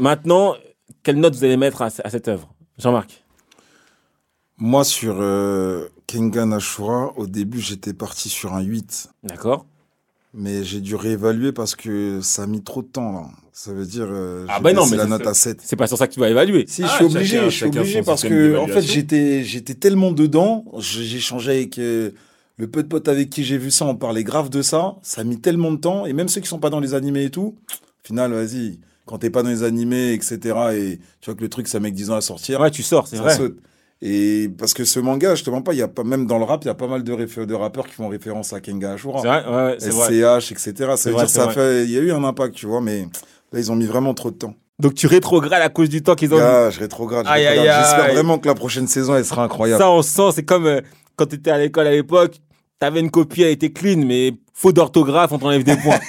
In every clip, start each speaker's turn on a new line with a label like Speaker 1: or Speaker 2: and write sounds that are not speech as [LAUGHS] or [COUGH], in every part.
Speaker 1: Maintenant, quelle note vous allez mettre à, à cette œuvre? Jean-Marc?
Speaker 2: Moi, sur euh, Kengan Ashura, au début, j'étais parti sur un 8.
Speaker 1: D'accord.
Speaker 2: Mais j'ai dû réévaluer parce que ça a mis trop de temps. Là. Ça veut dire euh,
Speaker 1: Ah ben non, mais
Speaker 2: la note à 7.
Speaker 1: C'est pas sur ça que tu vas évaluer.
Speaker 2: Si,
Speaker 3: Ah,
Speaker 2: je suis obligé,
Speaker 3: chacun-
Speaker 2: je suis obligé parce que en fait j'étais j'étais tellement dedans, j'ai changé avec euh, le peu de potes avec qui j'ai vu ça, on parlait grave de ça, ça a mis tellement de temps et même ceux qui sont pas dans les animés et tout, au final vas-y, quand t'es pas dans les animés etc et tu vois que le truc ça met que 10 ans à sortir,
Speaker 1: Ouais, tu sors, c'est vrai.
Speaker 2: saute. Et parce que ce manga, je te mens pas, il y a pas même dans le rap, il y a pas mal de, rappeurs qui font référence à Kenga Ashura.
Speaker 1: C'est vrai, ouais, c'est vrai.
Speaker 2: SCH, etc. Ça veut
Speaker 1: vrai,
Speaker 2: dire ça
Speaker 1: vrai.
Speaker 2: fait, il y a eu un impact, tu vois, mais là ils ont mis vraiment trop de temps.
Speaker 1: Donc tu rétrogrades à cause du temps qu'ils ont mis.
Speaker 2: Gars, je rétrograde. J'espère vraiment que la prochaine saison, elle sera incroyable.
Speaker 1: Ça, on sent, c'est comme euh, quand tu étais à l'école à l'époque, t'avais une copie, elle était clean, mais faute d'orthographe, on t'enlève des points.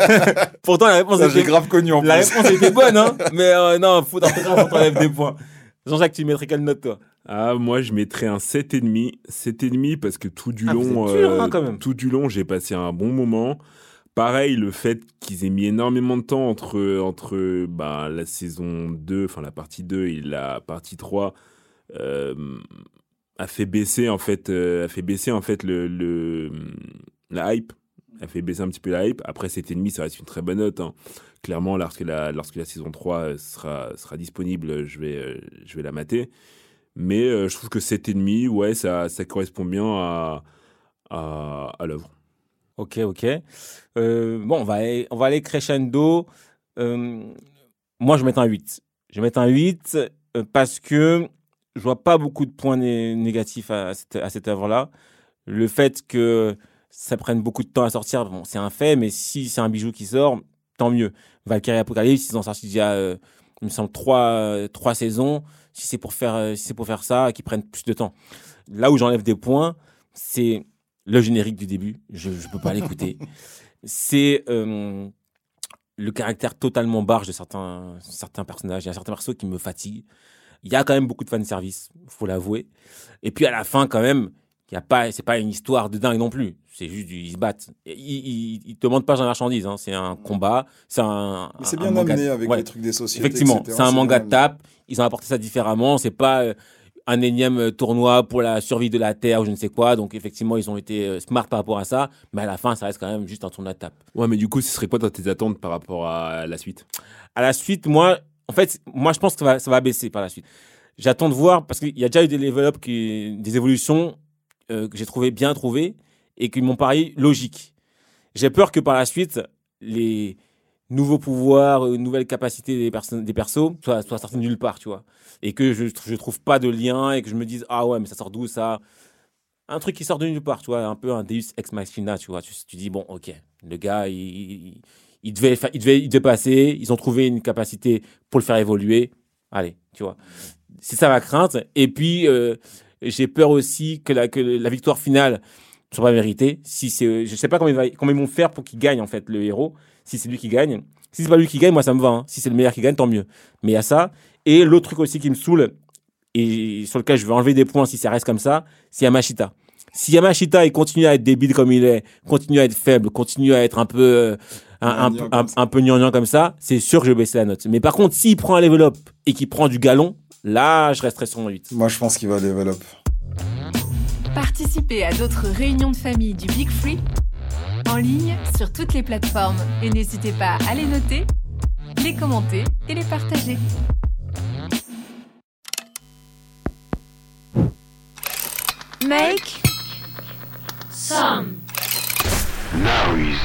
Speaker 1: [LAUGHS] Pourtant, la réponse,
Speaker 2: Ça,
Speaker 1: était,
Speaker 2: grave connu en
Speaker 1: la
Speaker 2: plus.
Speaker 1: réponse était bonne, hein. Mais euh, non, faute d'orthographe, on t'enlève des points. Jean-Jacques, tu mettrais quelle note, toi?
Speaker 3: Ah, moi, je mettrais un 7,5. 7,5 parce que tout du
Speaker 1: Ah,
Speaker 3: long,
Speaker 1: dur,
Speaker 3: euh,
Speaker 1: hein, quand même.
Speaker 3: tout du long, j'ai passé un bon moment. Pareil, le fait qu'ils aient mis énormément de temps entre, entre bah, la saison 2, enfin la partie 2 et la partie 3, euh, a fait baisser en fait, euh, a fait baisser en fait le, le la hype, a fait baisser un petit peu la hype. Après 7,5, ça reste une très bonne note. hein. Clairement, lorsque la, lorsque la saison 3 sera, sera disponible, je vais, euh, je vais la mater. Mais euh, je trouve que 7,5, ouais, ça, ça correspond bien à, à, l'œuvre.
Speaker 1: Ok, ok. Euh, bon, on va, aller, on va aller crescendo. Euh, moi, je vais mettre un 8. Je vais mettre un 8 euh, parce que je vois pas beaucoup de points né- négatifs à, à cette, à cette œuvre-là. Le fait que ça prenne beaucoup de temps à sortir, bon, c'est un fait, mais si c'est un bijou qui sort, tant mieux. Valkyrie Apocalypse, ils ont sorti déjà, euh, il me semble, trois, euh, trois saisons. Si c'est pour faire, euh, si c'est pour faire ça, qu'ils prennent plus de temps. Là où j'enlève des points, c'est le générique du début. Je ne peux pas l'écouter. [LAUGHS] C'est euh, le caractère totalement barge de certains, certains personnages. Il y a certains persos qui me fatiguent. Il y a quand même beaucoup de fanservice, faut l'avouer. Et puis à la fin, quand même, il y a pas, c'est pas une histoire de dingue non plus. C'est juste, du- ils se battent. Ils, ils, ils te demandent pas de marchandise. Hein. C'est un combat. C'est un.
Speaker 2: Mais c'est
Speaker 1: un
Speaker 2: bien
Speaker 1: manga-
Speaker 2: amené avec
Speaker 1: Ouais.
Speaker 2: les trucs des sociétés.
Speaker 1: Effectivement,
Speaker 2: etc.
Speaker 1: c'est un manga de tape. Ils ont apporté ça différemment. C'est pas euh, un énième euh, tournoi pour la survie de la Terre ou je ne sais quoi. Donc, effectivement, ils ont été euh, smart par rapport à ça. Mais à la fin, ça reste quand même juste un tournoi de tape.
Speaker 3: Ouais, mais du coup, ce serait quoi dans tes attentes par rapport à la suite?
Speaker 1: À la suite, moi, en fait, moi, je pense que ça va, baisser par la suite. J'attends de voir parce qu'il y a déjà eu des évolutions euh, que j'ai trouvé bien trouvées et qui m'ont paru logiques. J'ai peur que par la suite, les nouveaux pouvoirs, euh, nouvelles capacités des, personnes, des persos soient, soient sortis nulle part, tu vois. Et que je ne trouve pas de lien et que je me dise, ah ouais, mais ça sort d'où ça? Un truc qui sort de nulle part, tu vois, un peu un Deus Ex Machina, tu vois. Tu, dis, bon, ok, le gars, il, il devait, fa- il, devait, il devait passer, ils ont trouvé une capacité pour le faire évoluer. Allez, tu vois. C'est ça ma crainte. Et puis, euh, j'ai peur aussi que la, que la victoire finale soit pas méritée. Si c'est, je sais pas comment, il va- ils vont faire pour qu'il gagne, en fait, le héros. Si c'est lui qui gagne. Si c'est pas lui qui gagne, moi, ça me va. hein. Si c'est le meilleur qui gagne, tant mieux. Mais il y a ça. Et l'autre truc aussi qui me saoule, et sur lequel je vais enlever des points si ça reste comme ça, c'est Yamashita. Si Yamashita il continue à être débile comme il est, continue à être faible, continue à être un peu euh, un, peu-
Speaker 2: comme
Speaker 1: un,
Speaker 2: ça.
Speaker 1: un peu gnangnan comme ça, c'est sûr que je vais baisser la note. Mais par contre, s'il prend un level up et qu'il prend du galon, là, je resterai sur mon 8.
Speaker 2: Moi, je pense qu'il va développer.
Speaker 4: Participez à d'autres réunions de famille du Big Free en ligne sur toutes les plateformes et n'hésitez pas à les noter, les commenter et les partager. Make
Speaker 5: Now is